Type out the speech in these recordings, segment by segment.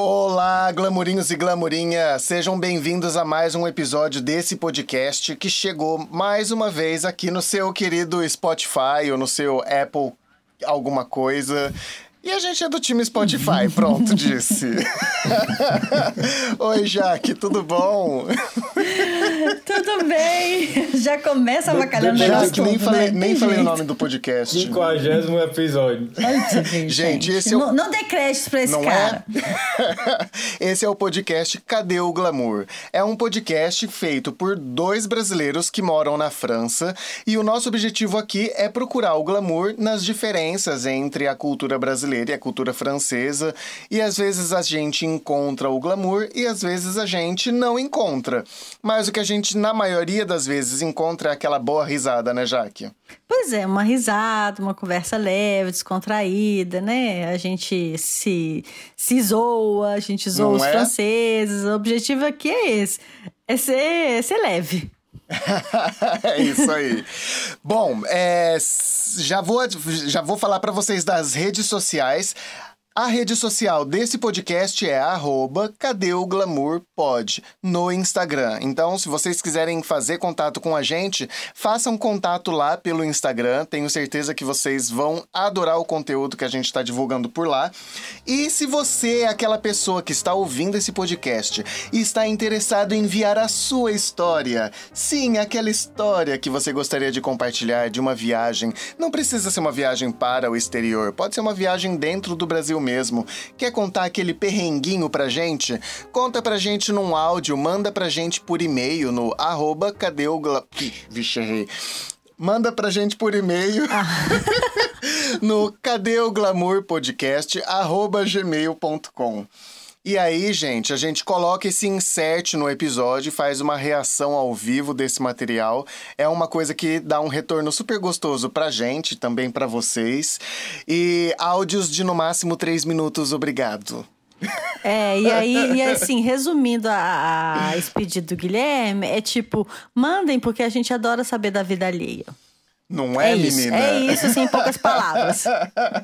Olá, glamurinhos e glamurinhas! Sejam bem-vindos a mais um episódio desse podcast que chegou mais uma vez aqui no seu querido Spotify ou no seu Apple alguma coisa. E a gente é do time Spotify, pronto, disse. Oi, Jaque, tudo bom? tudo bem? Já começa avacalhando o Jaque, nem, falei, né? nem falei o nome do podcast. 50 episódio. Gente, gente, esse é o... Não, não dê crédito pra esse não cara. É? esse é o podcast Cadê o Glamour? É um podcast feito por dois brasileiros que moram na França e o nosso objetivo aqui é procurar o glamour nas diferenças entre a cultura brasileira e a cultura francesa, e às vezes a gente encontra o glamour e às vezes a gente não encontra. Mas o que a gente, na maioria das vezes, encontra é aquela boa risada, né, Jaque? Pois é, uma risada, uma conversa leve, descontraída, né? A gente se, se zoa, a gente zoa não os é? franceses. O objetivo aqui é esse: é ser, é ser leve. é isso aí. Bom, é, já, vou, já vou falar para vocês das redes sociais. A rede social desse podcast é arroba Cadê o Glamour Pod no Instagram. Então, se vocês quiserem fazer contato com a gente, façam contato lá pelo Instagram. Tenho certeza que vocês vão adorar o conteúdo que a gente está divulgando por lá. E se você é aquela pessoa que está ouvindo esse podcast e está interessado em enviar a sua história, sim, aquela história que você gostaria de compartilhar de uma viagem, não precisa ser uma viagem para o exterior, pode ser uma viagem dentro do Brasil mesmo. Quer contar aquele perrenguinho pra gente? Conta pra gente num áudio, manda pra gente por e-mail no arroba cadê o gla... Vixe, errei. Manda pra gente por e-mail ah. no cadê o glamour podcast arroba gmail.com. E aí, gente, a gente coloca esse insert no episódio, faz uma reação ao vivo desse material. É uma coisa que dá um retorno super gostoso pra gente, também para vocês. E áudios de no máximo três minutos, obrigado. É, e aí, e assim, resumindo a, a esse pedido do Guilherme, é tipo, mandem porque a gente adora saber da vida alheia. Não é, é isso, menina? É isso, assim, em poucas palavras.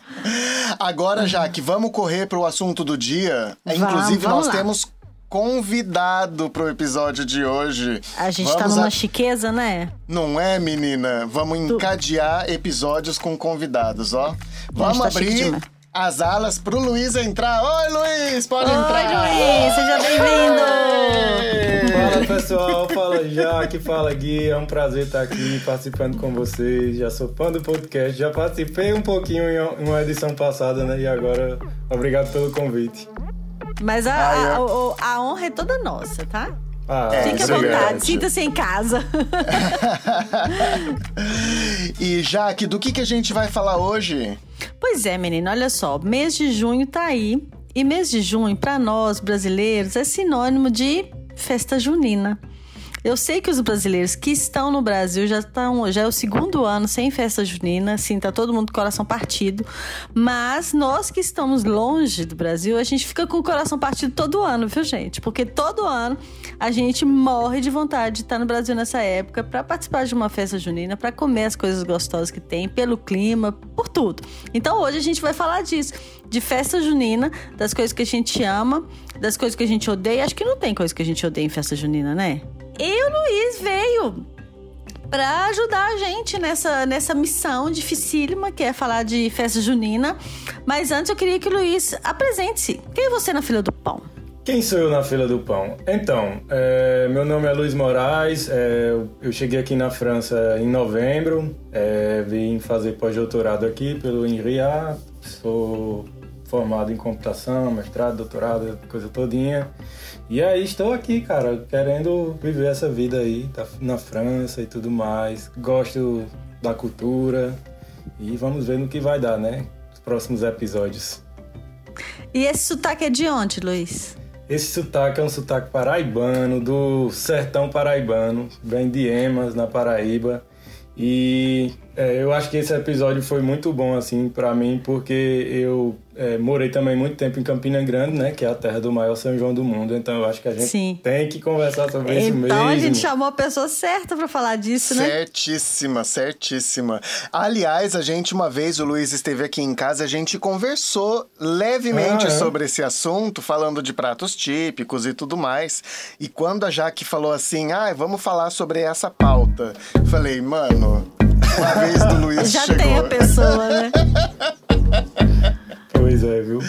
Agora, Jaque, vamos correr para o assunto do dia. Vamos, Inclusive, vamos nós lá. temos convidado pro episódio de hoje. A gente tá Vamos tá numa a... chiqueza, né? Não é, menina? Vamos encadear episódios com convidados, ó. Vamos tá abrir as alas pro Luiz entrar. Oi, Luiz, pode Oi, entrar. Oi, Luiz, seja bem-vindo. Fala, pessoal. Fala, Jaque. Fala, Gui. É um prazer estar aqui participando com vocês. Já sou fã do podcast. Já participei um pouquinho em uma edição passada, né? E agora, obrigado pelo convite. Mas a, a, a, a honra é toda nossa, tá? Ah, Fique à vontade, sinta-se em casa. e Jaque, do que, que a gente vai falar hoje? Pois é, menino, olha só, mês de junho tá aí. E mês de junho, para nós brasileiros, é sinônimo de festa junina. Eu sei que os brasileiros que estão no Brasil já estão, já é o segundo ano sem festa junina, assim, tá todo mundo com o coração partido. Mas nós que estamos longe do Brasil, a gente fica com o coração partido todo ano, viu, gente? Porque todo ano a gente morre de vontade de estar no Brasil nessa época para participar de uma festa junina, para comer as coisas gostosas que tem, pelo clima, por tudo. Então hoje a gente vai falar disso, de festa junina, das coisas que a gente ama, das coisas que a gente odeia. Acho que não tem coisa que a gente odeia em festa junina, né? E o Luiz veio para ajudar a gente nessa, nessa missão dificílima que é falar de festa junina. Mas antes eu queria que o Luiz apresente-se. Quem é você na fila do pão? Quem sou eu na fila do pão? Então, é, meu nome é Luiz Moraes, é, eu cheguei aqui na França em novembro, é, vim fazer pós-doutorado aqui pelo INRIA, sou formado em computação, mestrado, doutorado, coisa todinha. E aí estou aqui, cara, querendo viver essa vida aí, tá na França e tudo mais. Gosto da cultura e vamos ver no que vai dar, né? Os próximos episódios. E esse sotaque é de onde, Luiz? Esse sotaque é um sotaque paraibano, do sertão paraibano, vem de Emas, na Paraíba. E É, eu acho que esse episódio foi muito bom, assim, para mim, porque eu é, morei também muito tempo em Campina Grande, né? Que é a terra do maior São João do mundo. Então eu acho que a gente Sim. tem que conversar sobre então, isso mesmo. Então a gente chamou a pessoa certa para falar disso, né? Certíssima, certíssima. Aliás, a gente, uma vez, o Luiz esteve aqui em casa, a gente conversou levemente ah, é? sobre esse assunto, falando de pratos típicos e tudo mais. E quando a Jaque falou assim, ah, vamos falar sobre essa pauta, falei, mano uma vez do Luiz Já chegou. tem a pessoa, né? pois é, viu?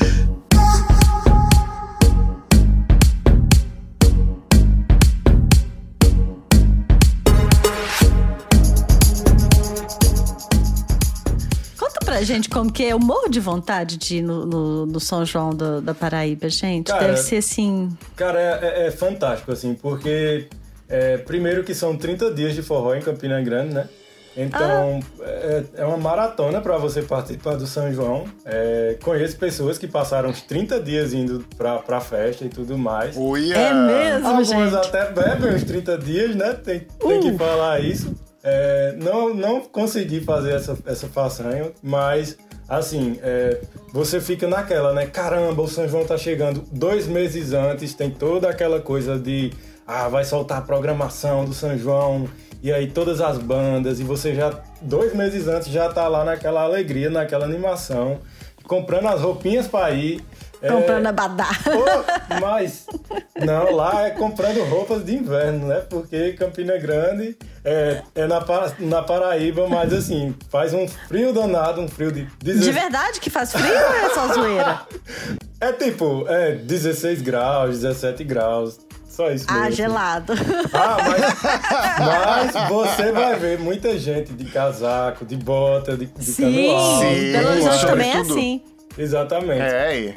Conta pra gente como que é. Eu morro de vontade de ir no, no, no São João do, da Paraíba, gente. Cara, Deve ser assim. Cara, é, é, é fantástico, assim, porque é, primeiro que são 30 dias de forró em Campina Grande, né? Então, ah. é, é, uma maratona para você participar do São João. É, conheço pessoas que passaram uns 30 dias indo pra, pra festa e tudo mais. Uia. É mesmo, Algumas gente? até bebem uns 30 dias, né? Tem, tem uh. que falar isso. É, não, não consegui fazer essa, essa façanha, mas assim, é, você fica naquela, né? Caramba, o São João tá chegando dois meses antes, tem toda aquela coisa de ah, vai soltar a programação do São João e aí todas as bandas, e você já, dois meses antes, já tá lá naquela alegria, naquela animação, comprando as roupinhas para ir. É, comprando é... abadá. Oh, mas, não, lá é comprando roupas de inverno, né? Porque Campina Grande é, é na, na Paraíba, mas assim, faz um frio danado, um frio de... 16... De verdade que faz frio ou é só zoeira? É tipo, é 16 graus, 17 graus. Só isso ah, mesmo. Ah, gelado. Ah, mas, mas você vai ver muita gente de casaco, de bota, de, de sim, canoal. Sim, Belo Horizonte também é assim. Exatamente. É.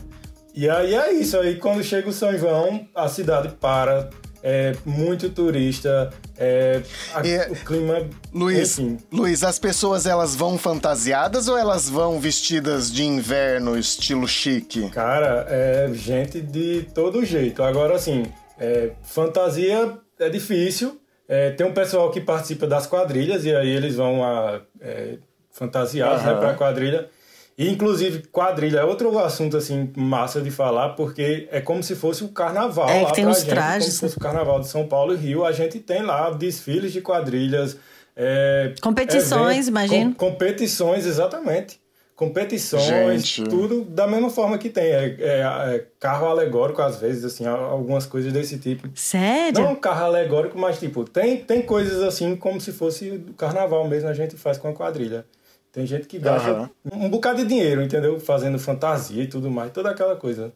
E aí é isso. Aí quando chega o São João, a cidade para. É muito turista, é, a, e, o clima. Luiz, enfim. Luiz, as pessoas elas vão fantasiadas ou elas vão vestidas de inverno, estilo chique? Cara, é gente de todo jeito. Agora, assim, é, fantasia é difícil. É, tem um pessoal que participa das quadrilhas e aí eles vão a, é, fantasiados uhum. né, para quadrilha. E, inclusive, quadrilha é outro assunto, assim, massa de falar, porque é como se fosse o carnaval é, lá tem pra os gente. Trajes. Como se fosse o carnaval de São Paulo e Rio. A gente tem lá desfiles de quadrilhas. É, competições, imagino. Com, competições, exatamente competições, Gente. tudo da mesma forma que tem. É, é, é, carro alegórico, às vezes, assim, algumas coisas desse tipo. Sério? Não carro alegórico, mas tipo, tem, tem coisas assim como se fosse o carnaval mesmo, a gente faz com a quadrilha. Tem gente que gasta uhum. um bocado de dinheiro, entendeu? Fazendo fantasia e tudo mais, toda aquela coisa.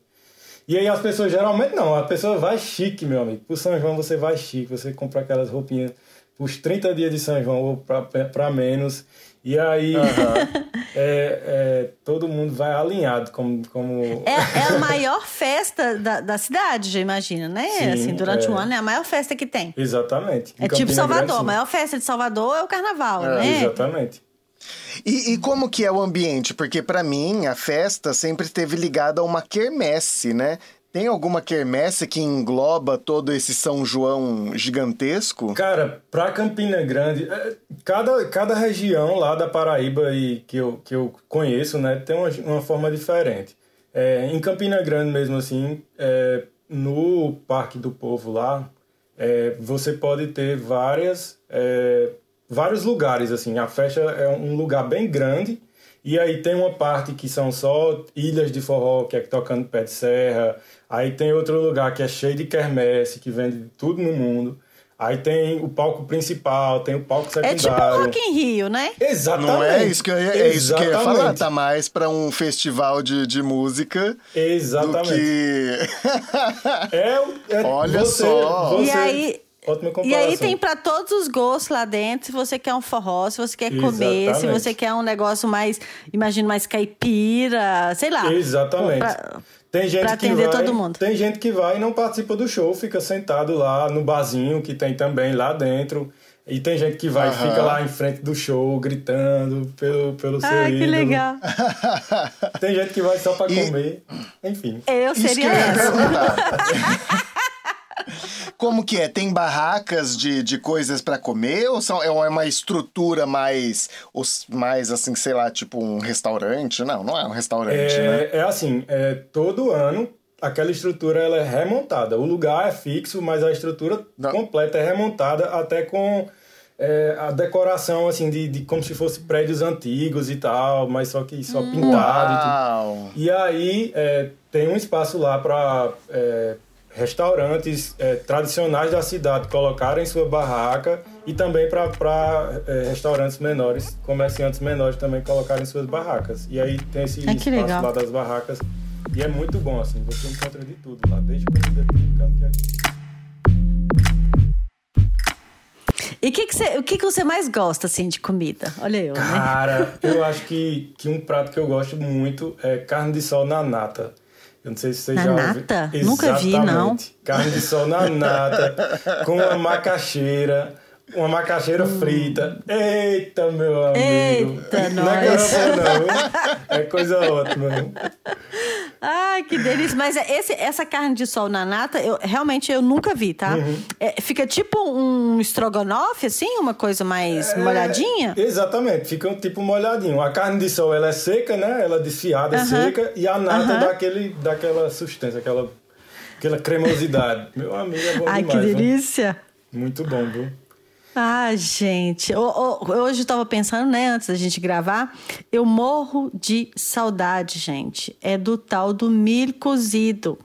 E aí as pessoas geralmente não, a pessoa vai chique, meu amigo. Pro São João você vai chique, você compra aquelas roupinhas os 30 dias de São João ou para menos. E aí uhum. é, é, todo mundo vai alinhado como. como... É, é a maior festa da, da cidade, já imagina, né? Sim, assim, durante o é. um ano é a maior festa que tem. Exatamente. É tipo Salvador, Grande, a maior festa de Salvador é o carnaval, é, né? Exatamente. E, e, como que é o ambiente? Porque para mim a festa sempre esteve ligada a uma quermesse, né? Tem alguma quermesse que engloba todo esse São João gigantesco? Cara, pra Campina Grande, é, cada, cada região lá da Paraíba e que, eu, que eu conheço, né, tem uma, uma forma diferente. É, em Campina Grande mesmo assim, é, no Parque do Povo lá, é, você pode ter várias, é, vários lugares, assim. A festa é um lugar bem grande, e aí tem uma parte que são só ilhas de forró, que é tocando pé de serra. Aí tem outro lugar que é cheio de quermesse, que vende tudo no mundo. Aí tem o palco principal, tem o palco secundário. É tipo o Rock in Rio, né? Exatamente. Não é isso que eu ia, é isso que eu ia falar. Tá mais para um festival de, de música Exatamente. do que... é, é, Olha você, só. Você... E aí... Ótima E aí tem para todos os gostos lá dentro. Se você quer um forró, se você quer comer, Exatamente. se você quer um negócio mais, imagino, mais caipira, sei lá. Exatamente. Pra, tem gente pra atender que vai, todo mundo. Tem gente que vai e não participa do show, fica sentado lá no barzinho que tem também lá dentro. E tem gente que vai e fica lá em frente do show, gritando pelo, pelo seu Ah, que legal. Tem gente que vai só pra e... comer. Enfim. Eu seria essa. Como que é? Tem barracas de, de coisas para comer ou são, é uma estrutura mais, os, mais assim, sei lá, tipo um restaurante? Não, não é um restaurante, é, né? É assim, é, todo ano aquela estrutura ela é remontada. O lugar é fixo, mas a estrutura não. completa é remontada até com é, a decoração assim de, de, como se fosse prédios antigos e tal, mas só que só pintado. E, e aí é, tem um espaço lá para é, restaurantes é, tradicionais da cidade colocarem sua barraca e também para é, restaurantes menores, comerciantes menores também colocarem suas barracas. E aí tem esse espaço legal. lá das barracas e é muito bom assim, você encontra de tudo lá, desde comida típica que é E que que você, o que, que você mais gosta, assim, de comida? Olha eu, Cara, né? Cara, eu acho que, que um prato que eu gosto muito é carne de sol na nata. Eu não sei se você na já nata? Ouviu. Nunca vi, não. Carne de sol na nata, com uma macaxeira, uma macaxeira hum. frita. Eita, meu amigo. Eita, não é coisa não. É coisa ótima. Ai, que delícia. Mas é esse, essa carne de sol na nata, eu, realmente eu nunca vi, tá? Uhum. É, fica tipo um estrogonofe, assim? Uma coisa mais é, molhadinha? Exatamente, fica um tipo molhadinho. A carne de sol, ela é seca, né? Ela é desfiada, uhum. seca. E a nata uhum. dá aquele, daquela sustância, aquela, aquela cremosidade. Meu amigo, é bom Ai, demais. Ai, que delícia. Viu? Muito bom, viu? Ah, gente, hoje eu tava pensando, né, antes da gente gravar, eu morro de saudade, gente. É do tal do milho cozido.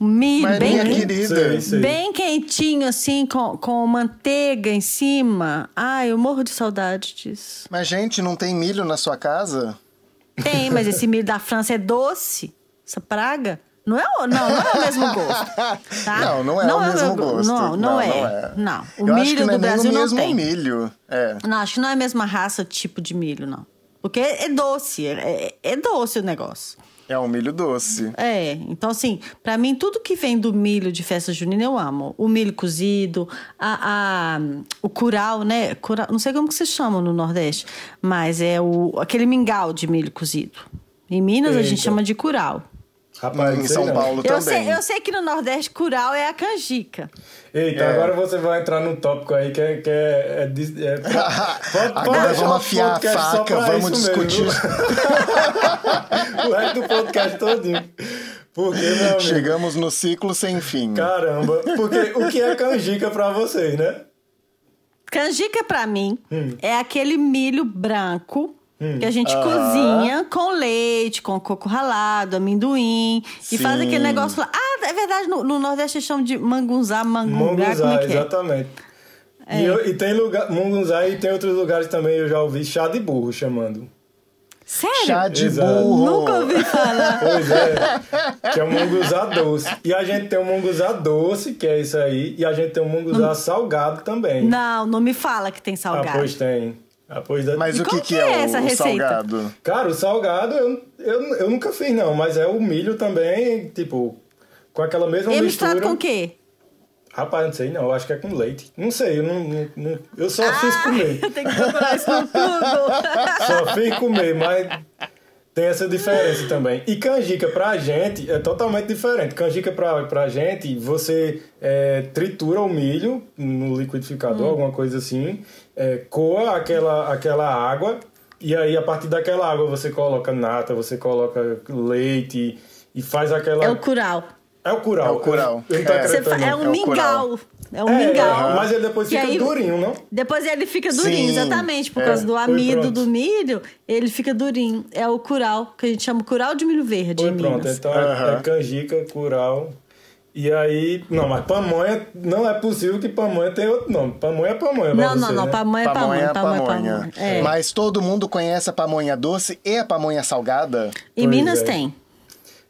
Milho bem, querida. bem quentinho, assim, com, com manteiga em cima. Ah, eu morro de saudade disso. Mas, gente, não tem milho na sua casa? Tem, mas esse milho da França é doce. Essa praga. Não é, o, não, não é o mesmo gosto. Tá? Não, não é não o é mesmo gosto. Não, não, não, é. não é. Não. O Eu milho não do é Brasil o não tem. milho. É. Não, acho que não é a mesma raça, tipo de milho, não. Porque é doce, é, é doce o negócio. É um milho doce. É, então assim, para mim tudo que vem do milho de festa junina eu amo. O milho cozido, a, a, o curau, né? Curau, não sei como que se chama no Nordeste, mas é o aquele mingau de milho cozido. Em Minas Eita. a gente chama de curau. Rapaz, em São Paulo eu também. Sei, eu sei que no Nordeste curau é a canjica. Eita, é. agora você vai entrar num tópico aí que é. Que é, é, é pode, agora pode vamos afiar a faca, vamos discutir. o resto do podcast todinho. Porque, meu amigo, Chegamos no ciclo sem fim. Caramba, porque o que é canjica pra vocês, né? Canjica pra mim hum. é aquele milho branco Hum. Que a gente cozinha com leite, com coco ralado, amendoim. Sim. E faz aquele negócio lá. Ah, é verdade, no, no Nordeste eles chamam de mangunzá, mangungá. É, é exatamente. É? E, eu, e, tem lugar, mungunzá e tem outros lugares também, eu já ouvi chá de burro chamando. Sério? Chá de Exato. burro. Nunca ouvi falar. Pois é. Que é o munguzá doce. E a gente tem o munguzá doce, que é isso aí. E a gente tem o munguzá não, salgado também. Não, não me fala que tem salgado. Ah, pois tem. Ah, pois é. Mas e o que, que, é, é essa o receita? salgado? Cara, o salgado eu, eu, eu nunca fiz, não, mas é o milho também, tipo, com aquela mesma e mistura. misturado com o quê? Rapaz, não sei não, eu acho que é com leite. Não sei, eu não, não, não eu só ah, fiz comer. Eu tenho que procurar isso no Google. só fiz comer, mas tem essa diferença também. E canjica pra gente é totalmente diferente. Canjica pra, pra gente, você é, tritura o milho no liquidificador, hum. alguma coisa assim, é, coa aquela, aquela água, e aí a partir daquela água você coloca nata, você coloca leite e faz aquela. É o curau. É o curau. É o curau. Eu, eu é. é um é mingau. É um é, mingau. Mas ele depois fica aí, durinho, não? Depois ele fica durinho, Sim. exatamente. Por é, causa do amido do milho, ele fica durinho. É o curau, que a gente chama curau de milho verde foi pronto, Minas. então é canjica, curau. E aí, não, mas pamonha, não é possível que pamonha tenha outro nome. Pamonha é pamonha. Não, você, não, não, né? pamonha é pamonha. Pamonha é pamonha. É. Mas todo mundo conhece a pamonha doce e a pamonha salgada? Em pois Minas é. tem.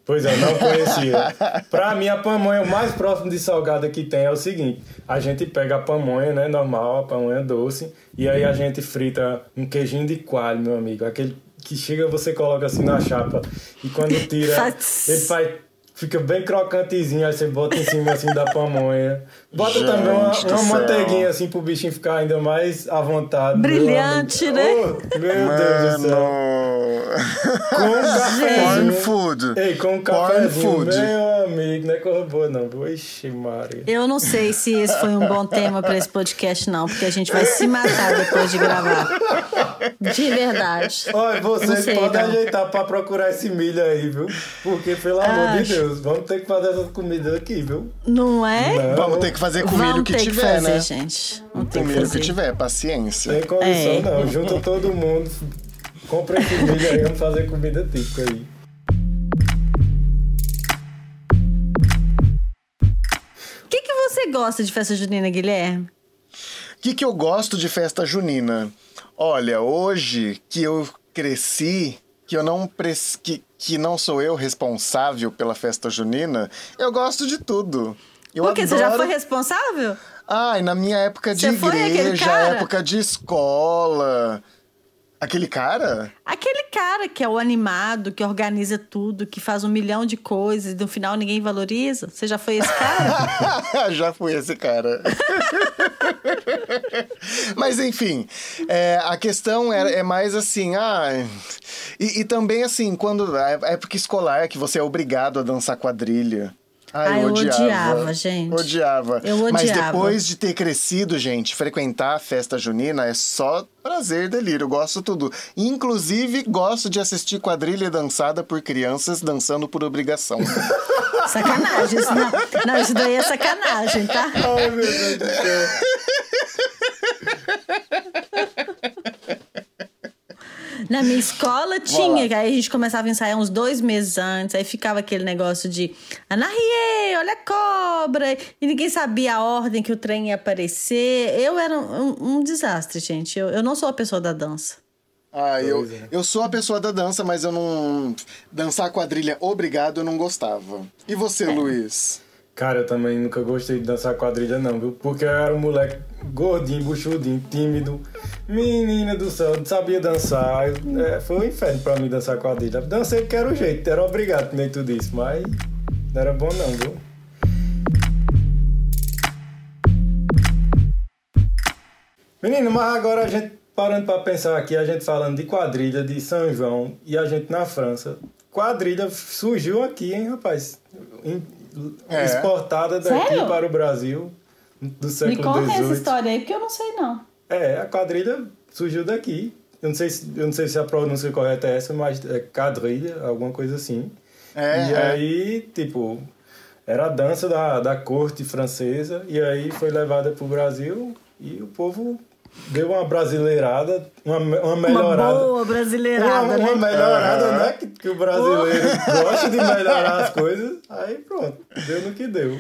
Pois é, não conhecia. pra mim, a pamonha, o mais próximo de salgada que tem é o seguinte: a gente pega a pamonha, né, normal, a pamonha doce, e aí a gente frita um queijinho de coalho, meu amigo. Aquele que chega, você coloca assim na chapa, e quando tira, ele faz Fica bem crocantezinho, aí você bota em cima assim da pamonha. Bota Gente também uma, uma manteiguinha assim pro bichinho ficar ainda mais à vontade. Brilhante, né? Oh, meu Mano. Deus do céu. Com um cafezinho. Corn food. Ei, com um cafezinho, food. meu amigo, não é coisa boa, não. Ixi, Maria. Eu não sei se esse foi um bom tema para esse podcast, não, porque a gente vai se matar depois de gravar. De verdade. Olha, vocês sei, podem não. ajeitar pra procurar esse milho aí, viu? Porque, pelo amor de Deus, vamos ter que fazer essas comidas aqui, viu? Não é? Não. Vamos ter que fazer com o milho que tiver, que fazer, né? gente. Vamos Com ter o que milho fazer. que tiver, paciência. Sem condição, É. não. Junta todo mundo, compra esse milho aí, vamos fazer comida típica aí. Você gosta de festa junina, Guilherme? O que, que eu gosto de festa junina? Olha, hoje que eu cresci, que eu não pres- que, que não sou eu responsável pela festa junina, eu gosto de tudo. Eu Por quê? Você já adoro- foi responsável? Ai, na minha época de Você igreja, época de escola. Aquele cara? Aquele cara que é o animado, que organiza tudo, que faz um milhão de coisas e no final ninguém valoriza. Você já foi esse cara? Já fui esse cara. Mas enfim, é, a questão é, é mais assim, ah. E, e também assim, quando. A época escolar que você é obrigado a dançar quadrilha. Ai, Ah, eu odiava, gente. Odiava. Eu Mas odiava. depois de ter crescido, gente, frequentar a festa junina é só prazer, delírio. Eu gosto tudo. Inclusive, gosto de assistir quadrilha dançada por crianças dançando por obrigação. sacanagem. Isso não, não, isso daí é sacanagem, tá? Ai, meu Deus do céu. Na minha escola tinha, que aí a gente começava a ensaiar uns dois meses antes, aí ficava aquele negócio de Anarie, olha a cobra, e ninguém sabia a ordem que o trem ia aparecer. Eu era um, um desastre, gente. Eu, eu não sou a pessoa da dança. Ah, eu, é. eu sou a pessoa da dança, mas eu não. Dançar quadrilha obrigado, eu não gostava. E você, Luiz? Cara, eu também nunca gostei de dançar quadrilha, não, viu? Porque eu era um moleque gordinho, buchudinho, tímido. Menina do céu, não sabia dançar. É, foi um inferno pra mim dançar quadrilha. Dancei porque era o jeito, era obrigado nem tudo isso, mas não era bom não, viu? Menino, mas agora a gente parando pra pensar aqui, a gente falando de quadrilha de São João e a gente na França. Quadrilha surgiu aqui, hein, rapaz? É. Exportada daqui Sério? para o Brasil do Me século conta essa XVIII. história aí, porque eu não sei, não. É, a quadrilha surgiu daqui. Eu não sei se, eu não sei se a pronúncia correta é essa, mas é quadrilha, alguma coisa assim. É, e é. aí, tipo, era a dança da, da corte francesa, e aí foi levada pro Brasil e o povo deu uma brasileirada, uma, uma melhorada. Uma boa brasileirada, uma, uma né? melhorada, Aham. né? Que, que o brasileiro gosta de melhorar as coisas. Aí pronto, deu no que deu.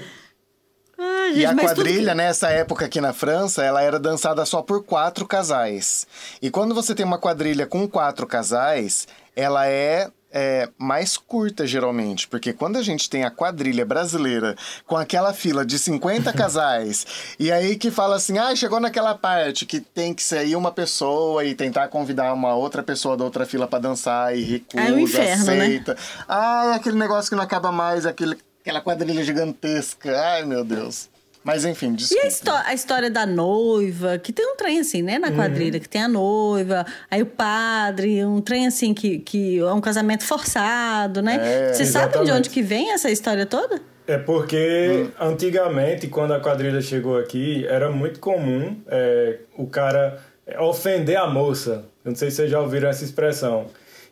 Ah, E gente, a mas tudo quadrilha, nessa época aqui na França, ela era dançada só por quatro casais. E quando você tem uma quadrilha com quatro casais, ela é, é, mais curta, geralmente. Porque quando a gente tem a quadrilha brasileira com aquela fila de 50 casais, e aí que fala assim, ah, chegou naquela parte que tem que sair uma pessoa e tentar convidar uma outra pessoa da outra fila pra dançar e recusa, É um inferno, né? aceita. Ah, é aquele negócio que não acaba mais, aquele, aquela quadrilha gigantesca. Ai, meu Deus. Mas enfim, E desculpa. a, histó- a história da noiva, que tem um trem assim, né, Uhum. na quadrilha, que tem a noiva, aí o padre, um trem assim que, que é um casamento forçado, né? É, Você sabe de exatamente. onde que vem essa história toda? É porque antigamente, quando a quadrilha chegou aqui, era muito comum é, o cara ofender a moça. Eu não sei se vocês já ouviram essa expressão.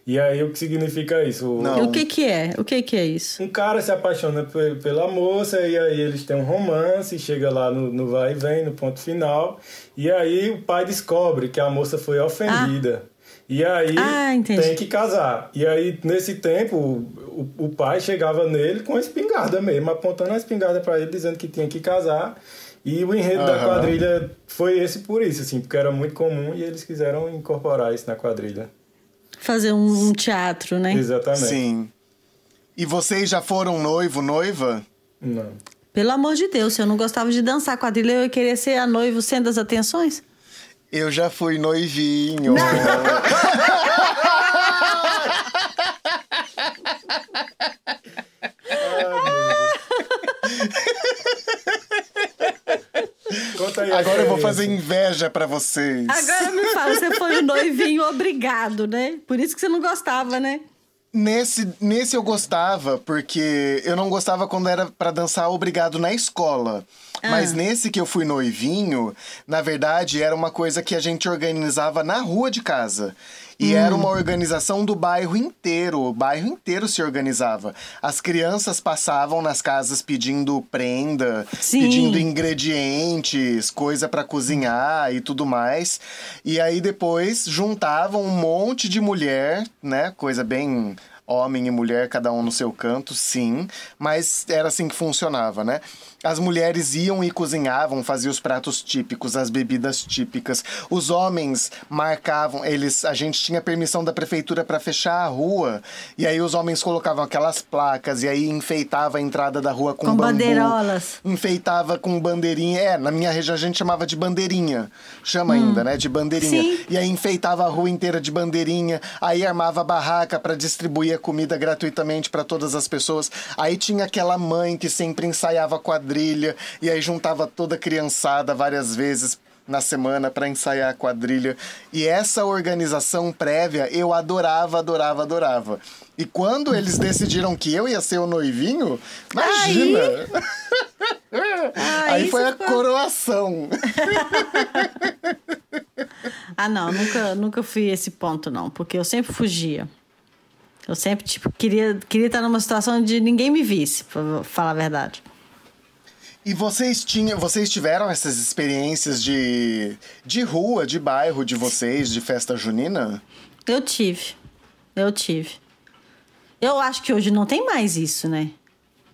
E aí, o que significa isso? O- Não. O que que é? O que que é isso? Um cara se apaixona pe- pela moça e aí eles têm um romance, chega lá no, no vai e vem, no ponto final. E aí o pai descobre que a moça foi ofendida. E aí Ah, tem que casar. E aí, nesse tempo, o, o pai chegava nele com a espingarda mesmo, apontando a espingarda para ele, dizendo que tinha que casar. E o enredo da quadrilha foi esse por isso, assim, porque era muito comum e eles quiseram incorporar isso na quadrilha. Fazer um, um teatro, né? Exatamente. Sim. E vocês já foram noivo, noiva? Não. Pelo amor de Deus, se eu não gostava de dançar quadrilha, eu ia querer ser a noiva o centro das atenções? Eu já fui noivinho. Conta aí Agora eu vou fazer inveja pra vocês. Agora me fala, você foi o noivinho obrigado, né? Por isso que você não gostava, né? Nesse, nesse eu gostava, porque eu não gostava quando era pra dançar obrigado na escola. Mas nesse que eu fui noivinho, na verdade, era uma coisa que a gente organizava na rua de casa. E era uma organização do bairro inteiro. O bairro inteiro se organizava. As crianças passavam nas casas pedindo prenda, Sim. pedindo ingredientes, coisa pra cozinhar e tudo mais. E aí depois juntavam um monte de mulher, né? Coisa bem homem e mulher, cada um no seu canto, sim, mas era assim que funcionava, né? As mulheres iam e cozinhavam, faziam os pratos típicos, as bebidas típicas. Os homens marcavam, eles, a gente tinha permissão da prefeitura para fechar a rua, e aí os homens colocavam aquelas placas e aí enfeitava a entrada da rua com, Com bambu, bandeirolas. enfeitava com bandeirinha. É, na minha região a gente chamava de bandeirinha. Chama ainda, né? De bandeirinha. Sim. E aí enfeitava a rua inteira de bandeirinha. Aí armava a barraca para distribuir a comida gratuitamente para todas as pessoas. Aí tinha aquela mãe que sempre ensaiava quadrilha. E aí juntava toda a criançada várias vezes na semana para ensaiar a quadrilha. E essa organização prévia eu adorava, adorava, adorava. E quando eles decidiram que eu ia ser o noivinho, imagina! Aí, Aí foi a ficou- coroação. Ah, não, nunca, nunca fui esse ponto, não, porque eu sempre fugia. Eu sempre, tipo, queria, queria estar numa situação onde ninguém me visse, pra falar a verdade. E vocês tinham, vocês tiveram essas experiências de, de rua, de bairro de vocês, de festa junina? Eu tive. Eu tive. Eu acho que hoje não tem mais isso, né?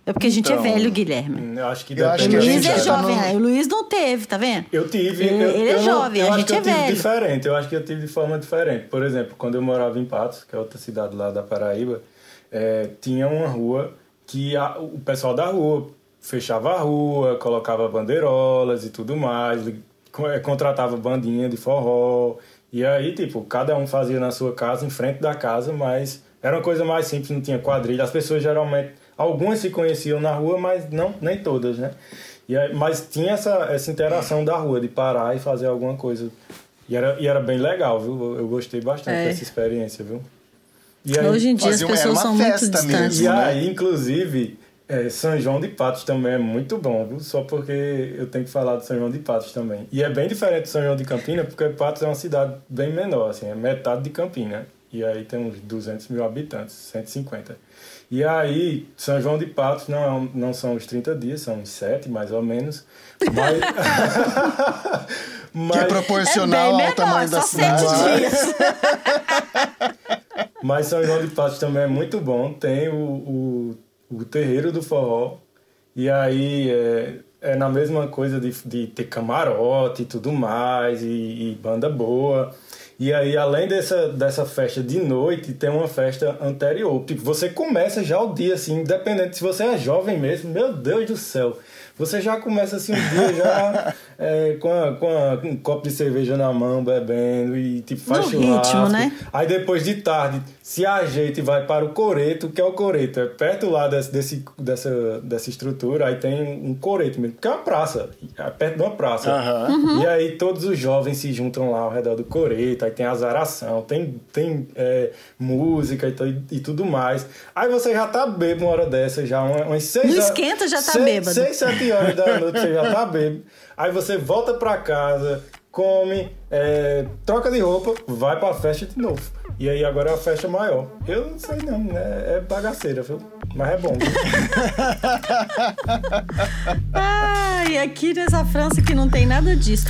É porque a gente Então, é velho, Guilherme. Eu acho que Eu acho O que depende- Luiz é tá jovem, no- aí o Luiz não teve, tá vendo? Eu tive. Ele- eu, ele é eu não- jovem, eu a acho gente que eu é tive velho. diferente. Eu acho que eu tive de forma diferente. Por exemplo, quando eu morava em Patos, que é outra cidade lá da Paraíba, eh, tinha uma rua que a- o pessoal da rua fechava a rua, colocava bandeirolas e tudo mais, eh, contratava bandinha de forró. E aí, tipo, cada um fazia na sua casa, em frente da casa, mas era uma coisa mais simples, não tinha quadrilha. As pessoas geralmente, algumas se conheciam na rua, mas não nem todas, né? E aí, mas tinha essa, essa interação da rua, de parar e fazer alguma coisa. E era, e era bem legal, viu? Eu, gostei bastante É. dessa experiência, viu? E aí, Hoje em dia as pessoas uma são muito festa distantes. e mesmo, né? aí, inclusive, é, São João de Patos também é muito bom, viu? Só porque eu tenho que falar de São João de Patos também. E é bem diferente de São João de Campina, porque Patos é uma cidade bem menor, assim, é metade de Campina. E aí tem uns 200 mil habitantes, 150. E aí, São João de Patos não, é um- não são os 30 dias, são uns 7, mais ou menos. Mas... Que é mas, proporcional bem ao tamanho menor, da cidade. dias. mas São João de Patos também é muito bom. Tem o, o, o terreiro do forró. E aí é, é na mesma coisa de, de ter camarote e tudo mais, e, e banda boa. E aí, além dessa, dessa festa de noite, tem uma festa anterior. Tipo, você começa já o dia, assim, independente se você é jovem mesmo, meu Deus do céu. Você já começa assim o dia já é, com, a- com, a- com um copo de cerveja na mão, bebendo e tipo, faz No churrasco. ritmo, né? Aí depois de tarde se ajeita e vai para o coreto. Que é o coreto? É perto lá desse, desse- dessa, dessa estrutura, aí tem um coreto mesmo, que é uma praça, é perto de uma praça. Aham. E aí todos os jovens se juntam lá ao redor do coreto, aí tem azaração, tem, tem é, música e, e tudo mais. Aí você já tá bêbado uma hora dessa, já uma- umas seis horas- esquenta já tá seis- bêbado. Seis, sete horas da noite você já tá bêbado. Aí você volta pra casa, come, é, troca de roupa, vai pra festa de novo. E aí agora é a festa maior. Eu não sei não, né? É bagaceira, viu? Mas é bom. Ah, e aqui nessa França que não tem nada disso.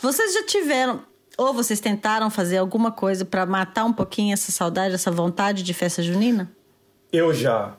Vocês já tiveram ou vocês tentaram fazer alguma coisa pra matar um pouquinho essa saudade, essa vontade de festa junina? Eu já.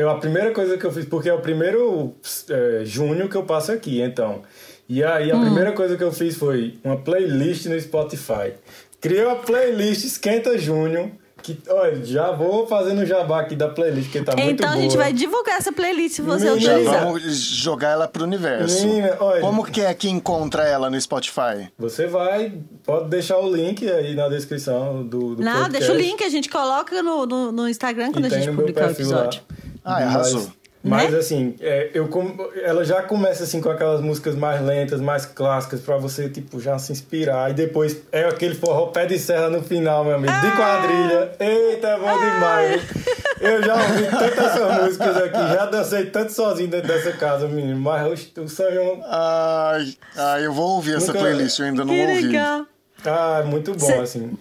Eu, a primeira coisa que eu fiz, porque é o primeiro é, junho que eu passo aqui, então. E aí a primeira coisa que eu fiz foi uma playlist no Spotify. Criei uma playlist Esquenta Junho, que, olha, já vou fazendo jabá aqui da playlist, que tá muito então boa. a gente vai divulgar essa playlist se você Menina, Já autorizar. vamos jogar ela pro universo. Menina, olha. Como que é que encontra ela no Spotify? Você vai, pode deixar o link aí na descrição do, do Não, podcast. deixa o link, a gente coloca no, no, no Instagram quando E a gente publicar o episódio. lá. Ah, arrasou. Mas né? assim, é, eu com- ela já começa assim com aquelas músicas mais lentas, mais clássicas, pra você, tipo, já se inspirar. E depois é aquele forró pé de serra no final, meu amigo, Ah! de quadrilha. Eita, é bom demais. Eu já ouvi tantas músicas aqui, já dancei tanto sozinho dentro dessa casa, menino. Mas o, o São João. Ai, ai, eu vou ouvir essa Nunca- playlist, eu ainda não Que ouvi. legal. Ah, é muito bom, Cê- assim.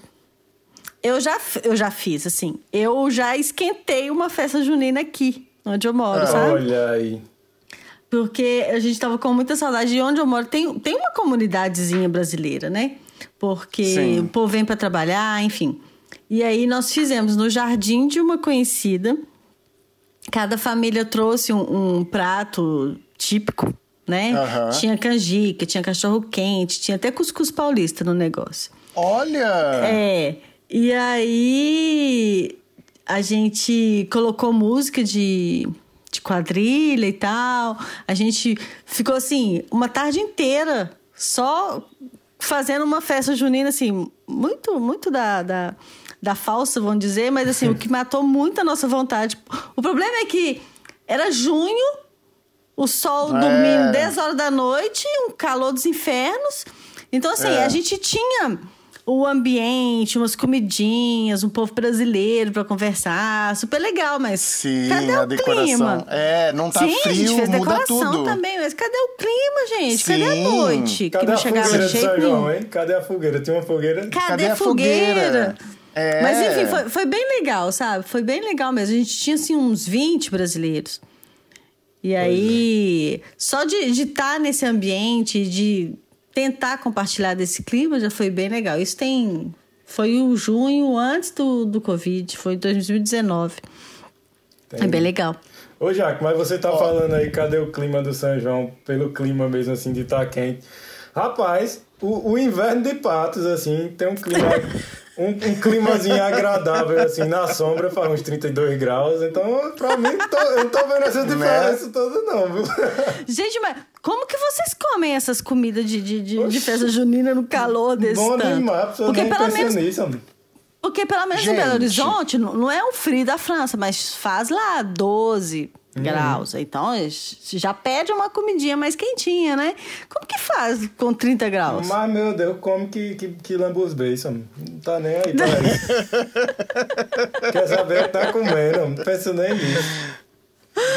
Eu já, eu já fiz, assim. Eu já esquentei uma festa junina aqui, onde eu moro, sabe? Olha aí. Porque a gente tava com muita saudade de onde eu moro. Tem, tem uma comunidadezinha brasileira, né? Porque Sim. o povo vem para trabalhar, enfim. E aí nós fizemos no jardim de uma conhecida. Cada família trouxe um, um prato típico, né? Aham. Tinha canjica, tinha cachorro quente, tinha até cuscuz paulista no negócio. Olha! É. E aí a gente colocou música de, de quadrilha e tal. A gente ficou assim, uma tarde inteira só fazendo uma festa junina, assim, muito, muito da. da da falsa, vamos dizer, mas assim, o que matou muito a nossa vontade. O problema é que era junho, o sol É. dormindo 10 horas da noite, um calor dos infernos. Então, assim, É. a gente tinha o ambiente, umas comidinhas, um povo brasileiro pra conversar, super legal, mas Sim, cadê a o decoração. clima? É, não tá Sim, a gente frio, fez muda decoração tudo. também, mas cadê o clima, gente? Cadê a Sim. noite? Cadê que a não chegava fogueira de jeito. João, hein? Cadê a fogueira? Tinha uma fogueira? Cadê, Cadê a fogueira? fogueira? É. Mas enfim, foi, foi bem legal, sabe? Foi bem legal mesmo. A gente tinha assim uns 20 brasileiros. E aí, só de estar nesse ambiente, de tentar compartilhar desse clima, já foi bem legal. Isso tem. Foi o junho antes do, do Covid, foi 2019. É bem legal. Ô, Jaque, mas você tá falando aí, cadê o clima do São João? Pelo clima mesmo, assim, de estar quente. Rapaz, o, o inverno de Patos, assim, tem um clima... Um, um climazinho agradável, assim, na sombra, faz uns 32 graus. Então, pra mim, tô, eu não tô vendo essa diferença toda, não, viu? Gente, mas como que vocês comem essas comidas de, de, de, de festa junina no calor desse Bom tanto? demais, Porque nem pelo menos nisso, homem. Porque pelo menos em Gente. Belo Horizonte não é o frio da França, mas faz lá 12 Uhum. graus. Então já pede uma comidinha mais quentinha, né? Como que faz com 30 graus? Mas, meu Deus, como que, que, que homem? Não tá nem aí pra isso. Quer saber o que tá comendo, não pensa nem nisso.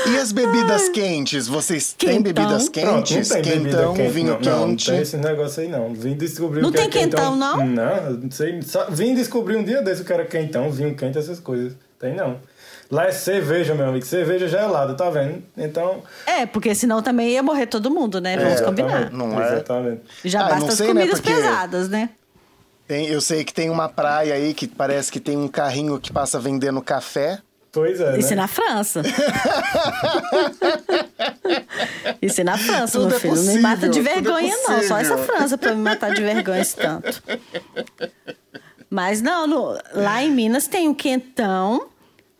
E as bebidas quentes? Vocês têm Quentão. bebidas Pronto, não quentes? tem bebida Quentão, quente, vinho não, Não, não quente. tem esse negócio aí, não. Vim descobrir Não o que tem é quentão. quentão, não? Não, não sei. Só, vim descobrir um dia desse o que era quentão, vinho quente, essas coisas. Tem não. Lá é cerveja, meu amigo. Cerveja gelada, tá vendo? Então... É, porque senão também ia morrer todo mundo, né? Vamos combinar. exatamente, Não é? Exatamente. Já Ah, basta não as sei, né, comidas porque- pesadas, né? Tem- eu sei que tem uma praia aí que parece que tem um carrinho que passa vendendo café. Pois é, Isso é né? na França. Isso é na França, Tudo meu é filho. não me mata de é vergonha, não. Só essa. França pra me matar de vergonha esse tanto. Mas não, no- lá em Minas tem o quentão,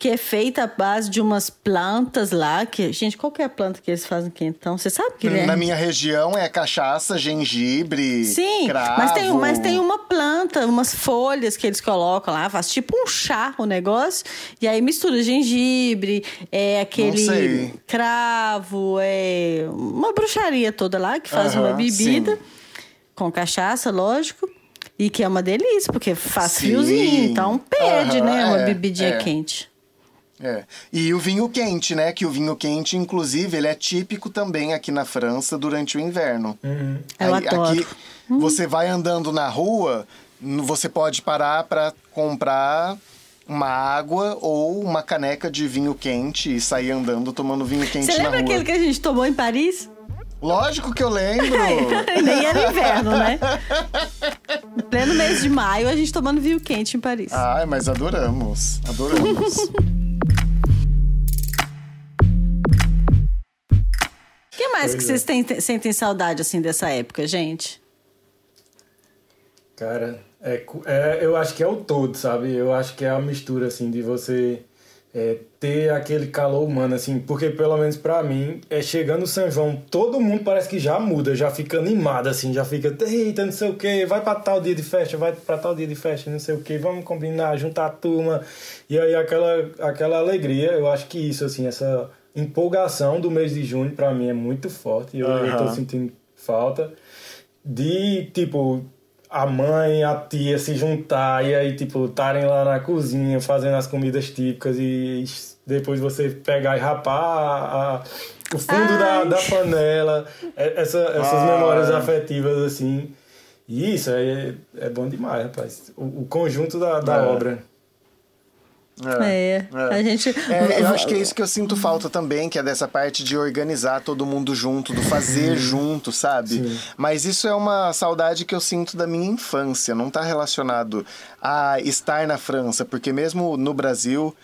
que é feito à base de umas plantas lá. Que, gente, qual que é a planta que eles fazem quentão? Você sabe que é? Na minha região é cachaça, gengibre, Sim, cravo. mas tem, mas tem uma planta, umas folhas que eles colocam lá, faz tipo um chá o negócio, e aí mistura gengibre, é aquele cravo, é uma bruxaria toda lá que faz uma bebida sim. com cachaça, lógico. E que é uma delícia, porque faz Sim. friozinho, então pede, Aham, né? Uma é, bebidinha é. quente. É. E o vinho quente, né? Que o vinho quente, inclusive, ele é típico também aqui na França durante o inverno. Uhum. Eu Aí, adoro. Aqui, você vai andando na rua, você pode parar para comprar uma água ou uma caneca de vinho quente e sair andando tomando vinho quente Você na lembra rua. aquele que a gente tomou em Paris? Lógico que eu lembro. Nem era inverno, né? Pleno mês de maio, a gente tomando vinho quente em Paris. Ai, mas adoramos. Adoramos. Mais que é. vocês têm- sentem saudade, assim, dessa época, gente? Cara, é, é, eu acho que é o todo, sabe? Eu acho que é a mistura, assim, de você é, ter aquele calor humano, assim, porque pelo menos pra mim, é chegando o São João, todo mundo parece que já muda, já fica animado, assim, já fica, eita, não sei o que, vai pra tal dia de festa, vai pra tal dia de festa, não sei o que, vamos combinar, juntar a turma, e aí aquela, aquela alegria, eu acho que isso, assim, essa empolgação do mês de junho para mim é muito forte. Eu, eu tô sentindo falta de, tipo, a mãe, a tia se juntar e aí, tipo, estarem lá na cozinha fazendo as comidas típicas e depois você pegar e rapar a- a- o fundo da, Ai. da panela. É- Essa, essas Ah. memórias afetivas, assim. E isso é, é bom demais, rapaz. O, o conjunto da, da É. obra. É, a gente. É, eu acho que é isso que eu sinto falta também, que é dessa parte de organizar todo mundo junto, do fazer junto, sabe? Sim. Mas isso é uma saudade que eu sinto da minha infância, não tá relacionado a estar na França, porque mesmo no Brasil,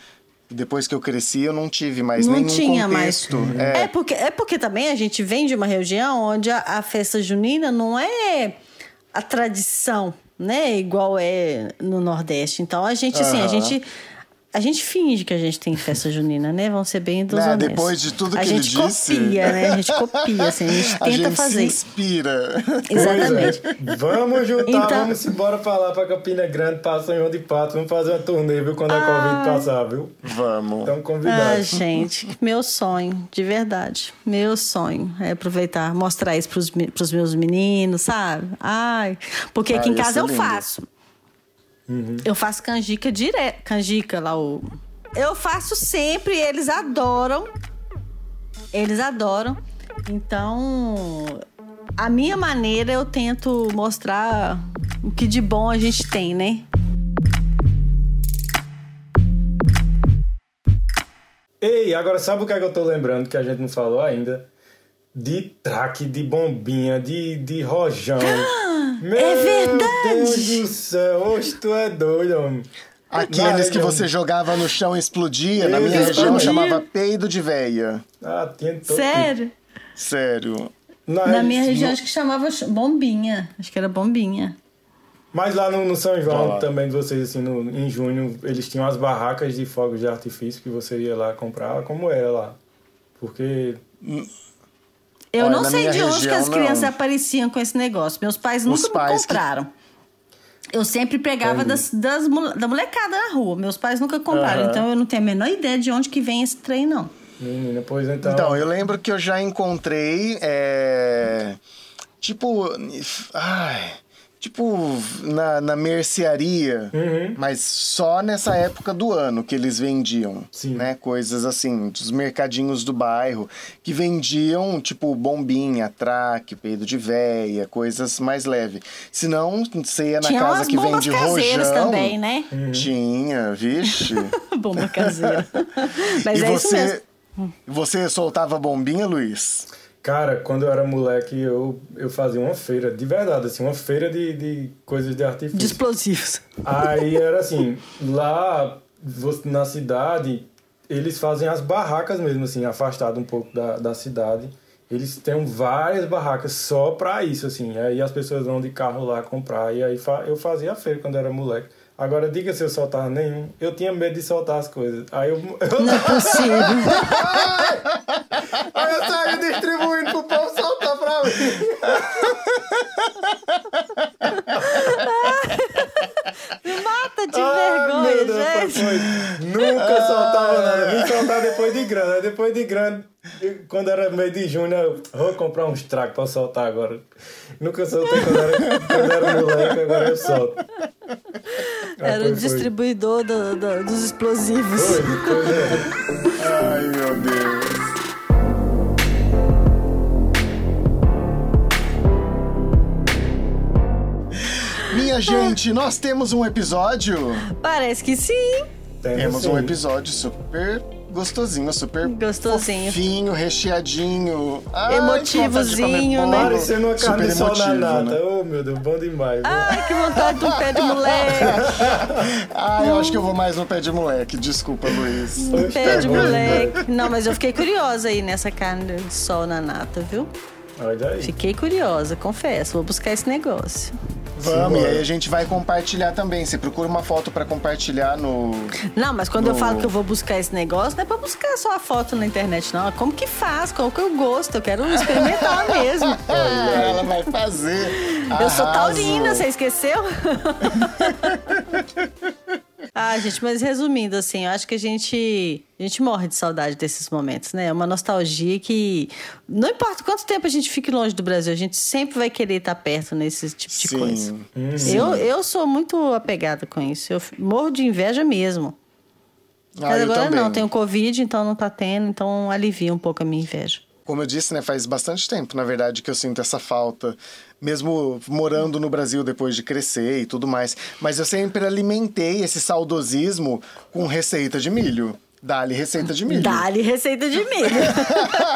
depois que eu cresci, eu não tive mais não nenhum tinha mais. contexto. É. É, porque, é porque também a gente vem de uma região onde a, a festa junina não é a tradição, né? Igual é no Nordeste. Então a gente, assim, a gente. A gente finge que a gente tem festa junina, né? Vamos ser bem dos Né, honestos. depois de tudo a que ele gente disse. copia, né? A gente copia, assim, a gente a tenta gente se fazer. inspira. Exatamente. Pois é. Vamos juntar, Então- vamos embora pra lá, pra Campina Grande, pra São João de Pato. Vamos fazer uma turnê, viu? Quando a Ai. Covid passar, viu? Vamos. Então Ah, convidados. gente, meu sonho, de verdade. Meu sonho é aproveitar, mostrar isso pros, pros meus meninos, sabe? Ai, porque aqui Ah, em casa eu lindo. faço. Eu faço canjica direto. Canjica lá, o. Eu faço sempre, eles adoram. Eles adoram. Então, a minha maneira eu tento mostrar o que de bom a gente tem, né? Ei, agora sabe o que é que eu tô lembrando que a gente não falou ainda? De traque, de bombinha, de, de rojão. Meu é verdade! Deus do céu, hoje tu é doido, homem. Aqueles que você jogava no chão explodia, na minha Exatamente. região chamava peido de véia. Ah, tinha todo Sério? Sério. Na, Na minha região, no- acho que chamava ch- bombinha. Acho que era bombinha. Mas lá no, no São João, Ó. também de vocês, assim, no, em junho, eles tinham as barracas de fogos de artifício que você ia lá comprar. Como era lá? Porque Eu Olha, não sei de onde que as crianças não. apareciam com esse negócio. Meus pais Os nunca me pais que- compraram. Eu sempre pegava das, das, da molecada na rua. Meus pais nunca compraram. Aham. Então eu não tenho a menor ideia de onde que vem esse trem, não. Menina, pois então. Então, eu lembro que eu já encontrei. é, Tipo. Ai. Tipo, na, na mercearia, Uhum. mas só nessa época do ano que eles vendiam, Sim. né? Coisas assim, dos mercadinhos do bairro, que vendiam, tipo, bombinha, traque, peido de véia, coisas mais leves. Se não, você ia na Tinha casa que vende rojão... também, né? Tinha, vixe. Bomba caseira. Mas e é isso mesmo. você, você soltava bombinha, Luiz? Cara, quando eu era moleque, eu, eu fazia uma feira, de verdade, assim, uma feira de, de coisas de artifício. De explosivos. Aí era assim, lá na cidade, eles fazem as barracas mesmo, assim, afastado um pouco da, da cidade. Eles têm várias barracas só pra isso, assim. Aí as pessoas vão de carro lá comprar. E aí fa- eu fazia a feira quando era moleque. Agora, diga se eu soltava nenhum. Eu tinha medo de soltar as coisas. Aí eu, eu, Não é possível. aí eu saía distribuindo pro povo soltar pra mim. Me mata de Ai, vergonha, meu Deus, gente. foi-. Nunca soltava nada. Vim soltar depois de grande. Depois de grande, quando era meio de junho, eu vou comprar uns tracos pra soltar agora. Nunca soltei quando era, quando era moleque, agora eu solto. Ah, Era foi- o distribuidor do- do- dos explosivos. Foi, pois é. Ai, meu Deus. Minha gente, nós temos um episódio. Parece que sim. Temos sim. um episódio super gostosinho, super Gostosinho. fofinho, recheadinho. Ai, Emotivozinho, né? Parecendo uma carne de Super sol na emotivo, nata. né? Oh, meu Deus, bom demais. viu? Ai, que vontade de um pé de moleque. Ah, eu acho que eu vou mais no pé de moleque. Desculpa, Luiz. Pé tá de bom. moleque. Não, mas eu fiquei curiosa aí nessa carne de sol na nata, viu? Olha aí. Fiquei curiosa, confesso. Vou buscar esse negócio. Vamos, e aí a gente vai compartilhar também. Você procura uma foto pra compartilhhar no. Não, mas quando eu No- falo que eu vou buscar esse negócio, não é pra buscar só a foto na internet, não. É como que faz, qual que eu gosto. Eu quero experimentar mesmo. Ah, ela vai fazer. Eu sou Arraso. taurina, você esqueceu? Ah, gente, mas resumindo, assim, eu acho que a gente. A gente morre de saudade desses momentos, né? É uma nostalgia que. Não importa quanto tempo a gente fique longe do Brasil, a gente sempre vai querer estar perto nesse tipo de Sim. coisa. Hum. Eu, eu sou muito apegada com isso. Eu morro de inveja mesmo. Ah, Mas agora também. não, tenho Covid, então não tá tendo, então alivia um pouco a minha inveja. Como eu disse, né, faz bastante tempo, na verdade, que eu sinto essa falta, mesmo morando no Brasil depois de crescer e tudo mais. Mas eu sempre alimentei esse saudosismo com receita de milho. Dá-lhe receita de milho. Dá-lhe receita de milho.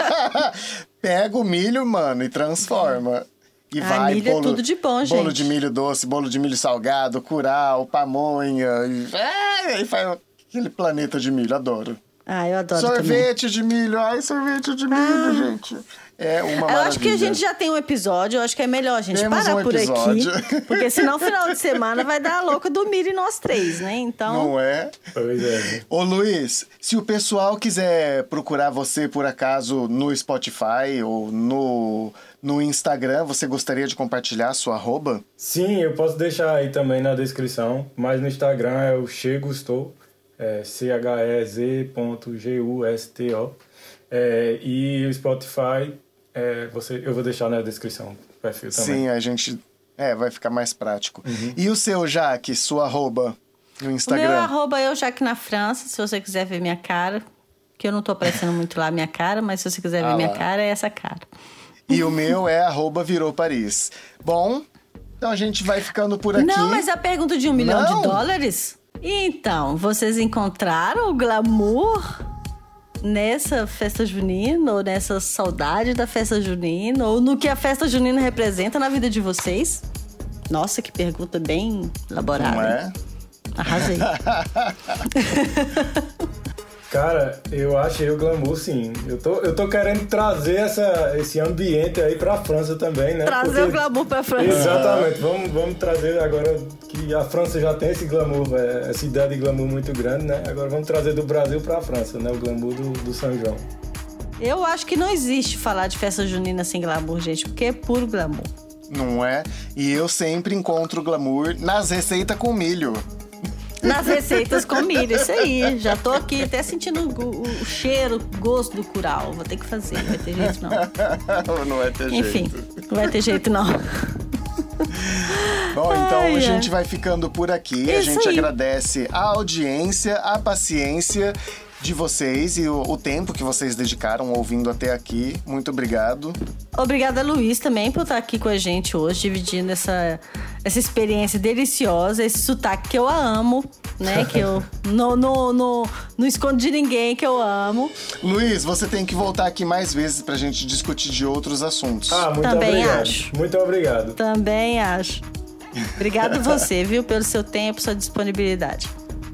Pega o milho, mano, e transforma. E Ah, vai, milho é bolo, tudo de bom, Bolo gente. de milho doce, bolo de milho salgado, curau, pamonha. E, é, e faz aquele planeta de milho, adoro. Ah, eu adoro também. sorvete de milho, ai, sorvete de milho, gente. É uma Eu maravilha. acho que a gente já tem um episódio, eu acho que é melhor a gente Temos parar um por episódio. aqui. Porque senão, final de semana, vai dar a louca do milho e nós três, né? Então. Não é? Pois é. Ô Luiz, se o pessoal quiser procurar você por acaso no Spotify ou no, no Instagram, você gostaria de compartilhar a sua arroba? Sim, eu posso deixar aí também na descrição, mas no Instagram é o Chegustou, é C-H-E-Z.G-U-S-T-O. É, e o Spotify, é, você, eu vou deixar na descrição o perfil também. Sim, a gente. É, vai ficar mais prático. E o seu, Jaque, sua arroba no O meu é Instagram? arroba eu, Jaque na França, se você quiser ver minha cara. Que eu não tô aparecendo muito lá a minha cara, mas se você quiser ver Ah minha lá. cara, é essa cara. E o meu é arroba virou Paris. Bom, então a gente vai ficando por aqui. Não, mas a pergunta de um milhão Não. de dólares? Então, vocês encontraram o glamour nessa festa junina, ou nessa saudade da festa junina, ou no que a festa junina representa na vida de vocês? Nossa, que pergunta bem elaborada. Não é? Arrasei. Cara, eu achei o glamour, sim. Eu tô, eu tô querendo trazer essa, esse ambiente aí pra França também, né? Trazer Porque- o glamour pra França. Exatamente. Vamos, vamos trazer agora que a França já tem esse glamour, é, essa ideia de glamour muito grande, né? Agora vamos trazer do Brasil pra França, né? O glamour do, do São João. Eu acho que não existe falar de festa junina sem glamour, gente, porque é puro glamour. Não é? E eu sempre encontro glamour nas receitas com milho. Nas receitas com milho, isso aí. Já tô aqui até sentindo o, o cheiro, o gosto do curau. Vou ter que fazer, não vai ter jeito não. não vai ter Enfim, jeito. não vai ter jeito não. Bom, então Ai, a gente vai ficando por aqui. a Isso gente aí. agradece a audiência, a paciência de vocês e o, o tempo que vocês dedicaram ouvindo até aqui. Muito obrigado. Obrigada, Luiz, também por estar aqui com a gente hoje, dividindo essa, essa experiência deliciosa, esse sotaque que eu amo, né? Que eu não, não, não, não escondo de ninguém que eu amo. Luiz, você tem que voltar aqui mais vezes pra gente discutir de outros assuntos. Ah, muito Também obrigado. acho. Muito obrigado. Também acho. Obrigado você, viu, pelo seu tempo, sua disponibilidade.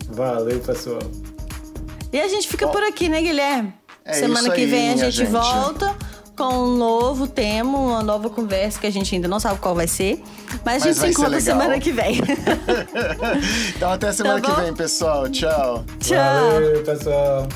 Valeu, pessoal. E a gente fica por aqui, né, Guilherme? É Semana isso que aí, vem a gente, gente. volta com um novo tema, uma nova conversa que a gente ainda não sabe qual vai ser. Mas a Mas gente se encontra semana que vem. então até semana Tá que vem, pessoal. Tchau. Tchau. Valeu, pessoal.